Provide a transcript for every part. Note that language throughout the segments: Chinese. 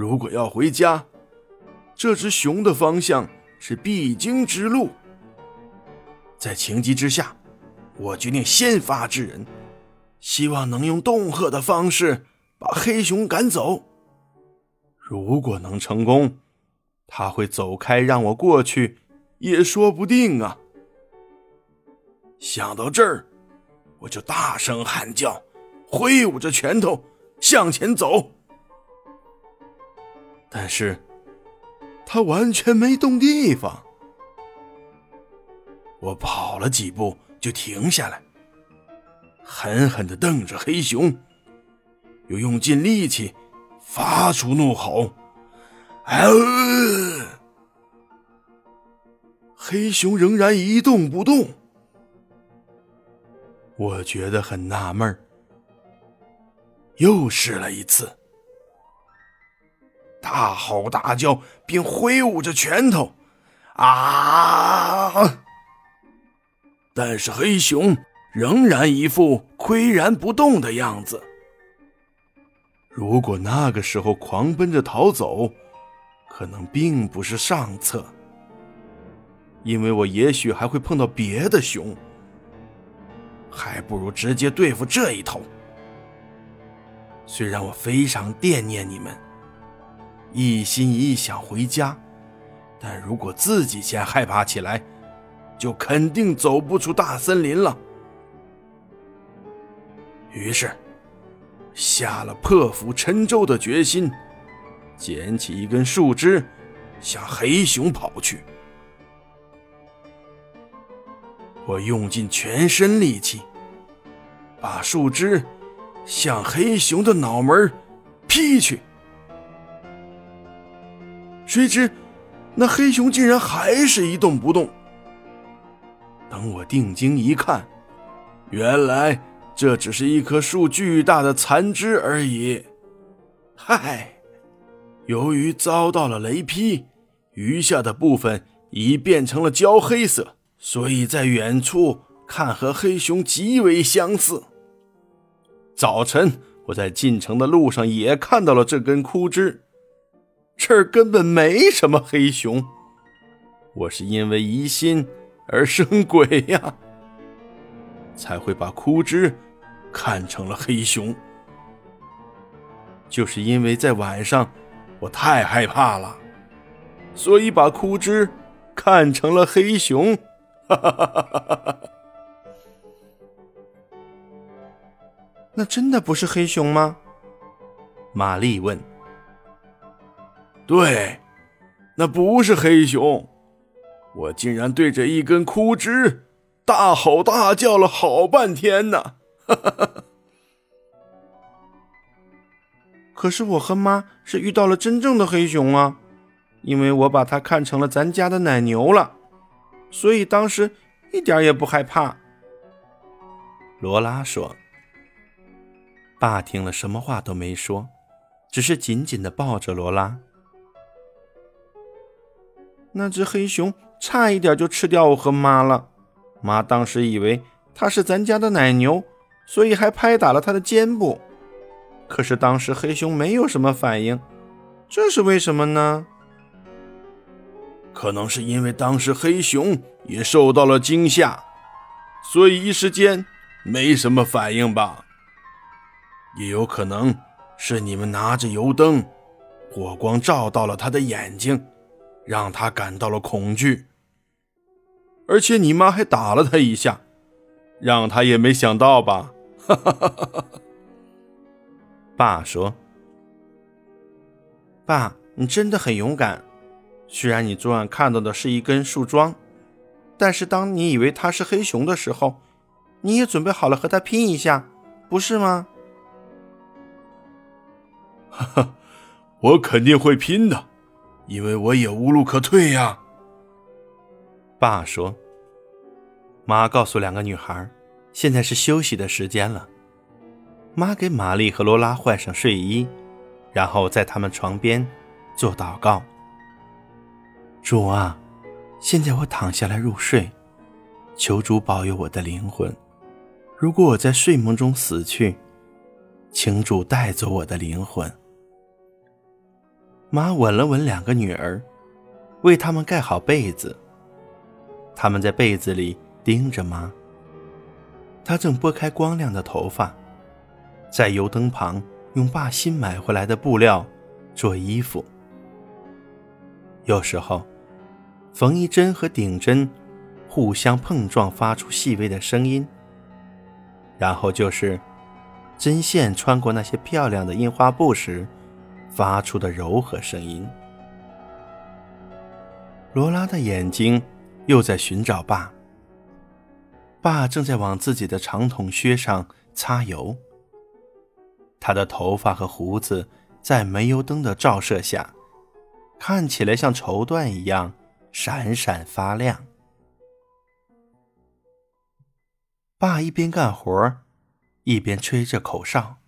如果要回家，这只熊的方向是必经之路。在情急之下，我决定先发制人，希望能用恫吓的方式把黑熊赶走。如果能成功，他会走开，让我过去，也说不定啊。想到这儿，我就大声喊叫，挥舞着拳头向前走。但是，他完全没动地方。我跑了几步就停下来，狠狠的瞪着黑熊，又用尽力气发出怒吼。黑熊仍然一动不动。我觉得很纳闷又试了一次，大吼大叫，并挥舞着拳头，啊！但是黑熊仍然一副岿然不动的样子。如果那个时候狂奔着逃走，可能并不是上策，因为我也许还会碰到别的熊。还不如直接对付这一头。虽然我非常惦念你们，一心一意想回家，但如果自己先害怕起来，就肯定走不出大森林了。于是，下了破釜沉舟的决心，捡起一根树枝，向黑熊跑去。我用尽全身力气，把树枝向黑熊的脑门劈去。谁知，那黑熊竟然还是一动不动。等我定睛一看，原来这只是一棵树巨大的残枝而已。嗨，由于遭到了雷劈，余下的部分已变成了焦黑色。所以在远处看和黑熊极为相似。早晨我在进城的路上也看到了这根枯枝，这儿根本没什么黑熊，我是因为疑心而生鬼呀，才会把枯枝看成了黑熊。就是因为在晚上我太害怕了，所以把枯枝看成了黑熊。哈哈哈哈哈！那真的不是黑熊吗？玛丽问。对，那不是黑熊，我竟然对着一根枯枝大吼大叫了好半天呢！哈哈哈哈可是我和妈是遇到了真正的黑熊啊，因为我把它看成了咱家的奶牛了。所以当时一点也不害怕。罗拉说：“爸听了什么话都没说，只是紧紧的抱着罗拉。那只黑熊差一点就吃掉我和妈了。妈当时以为它是咱家的奶牛，所以还拍打了它的肩部。可是当时黑熊没有什么反应，这是为什么呢？”可能是因为当时黑熊也受到了惊吓，所以一时间没什么反应吧。也有可能是你们拿着油灯，火光照到了他的眼睛，让他感到了恐惧。而且你妈还打了他一下，让他也没想到吧。哈哈哈哈哈。爸说：“爸，你真的很勇敢。”虽然你昨晚看到的是一根树桩，但是当你以为它是黑熊的时候，你也准备好了和它拼一下，不是吗？哈哈，我肯定会拼的，因为我也无路可退呀。爸说。妈告诉两个女孩，现在是休息的时间了。妈给玛丽和罗拉换上睡衣，然后在他们床边做祷告。主啊，现在我躺下来入睡，求主保佑我的灵魂。如果我在睡梦中死去，请主带走我的灵魂。妈吻了吻两个女儿，为他们盖好被子。他们在被子里盯着妈。她正拨开光亮的头发，在油灯旁用爸新买回来的布料做衣服。有时候，缝衣针和顶针互相碰撞，发出细微的声音。然后就是针线穿过那些漂亮的印花布时发出的柔和声音。罗拉的眼睛又在寻找爸。爸正在往自己的长筒靴上擦油。他的头发和胡子在煤油灯的照射下，看起来像绸缎一样闪闪发亮。爸一边干活，一边吹着口哨。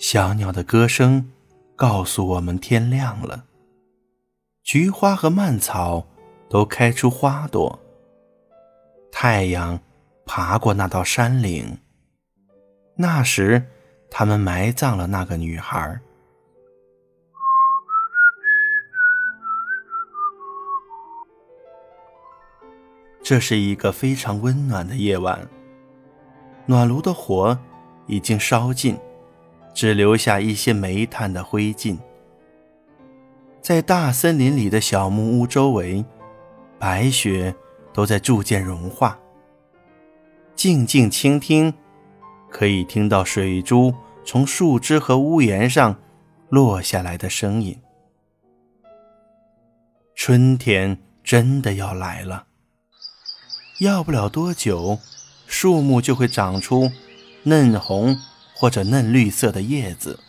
小鸟的歌声告诉我们天亮了。菊花和蔓草都开出花朵。太阳爬过那道山岭。那时，他们埋葬了那个女孩。这是一个非常温暖的夜晚。暖炉的火已经烧尽，只留下一些煤炭的灰烬。在大森林里的小木屋周围，白雪都在逐渐融化。静静倾听，可以听到水珠从树枝和屋檐上落下来的声音。春天真的要来了。要不了多久，树木就会长出嫩红或者嫩绿色的叶子，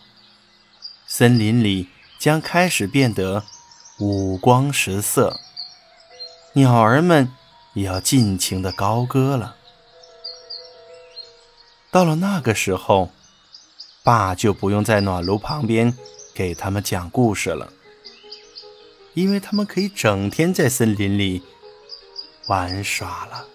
森林里将开始变得五光十色，鸟儿们也要尽情的高歌了。到了那个时候，爸就不用在暖炉旁边给他们讲故事了，因为他们可以整天在森林里。玩耍了。